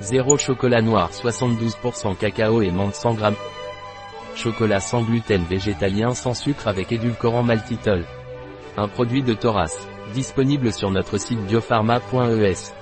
0 chocolat noir 72% cacao et menthe 100 g. Chocolat sans gluten végétalien sans sucre avec édulcorant maltitol. Un produit de Thoras, disponible sur notre site biopharma.es.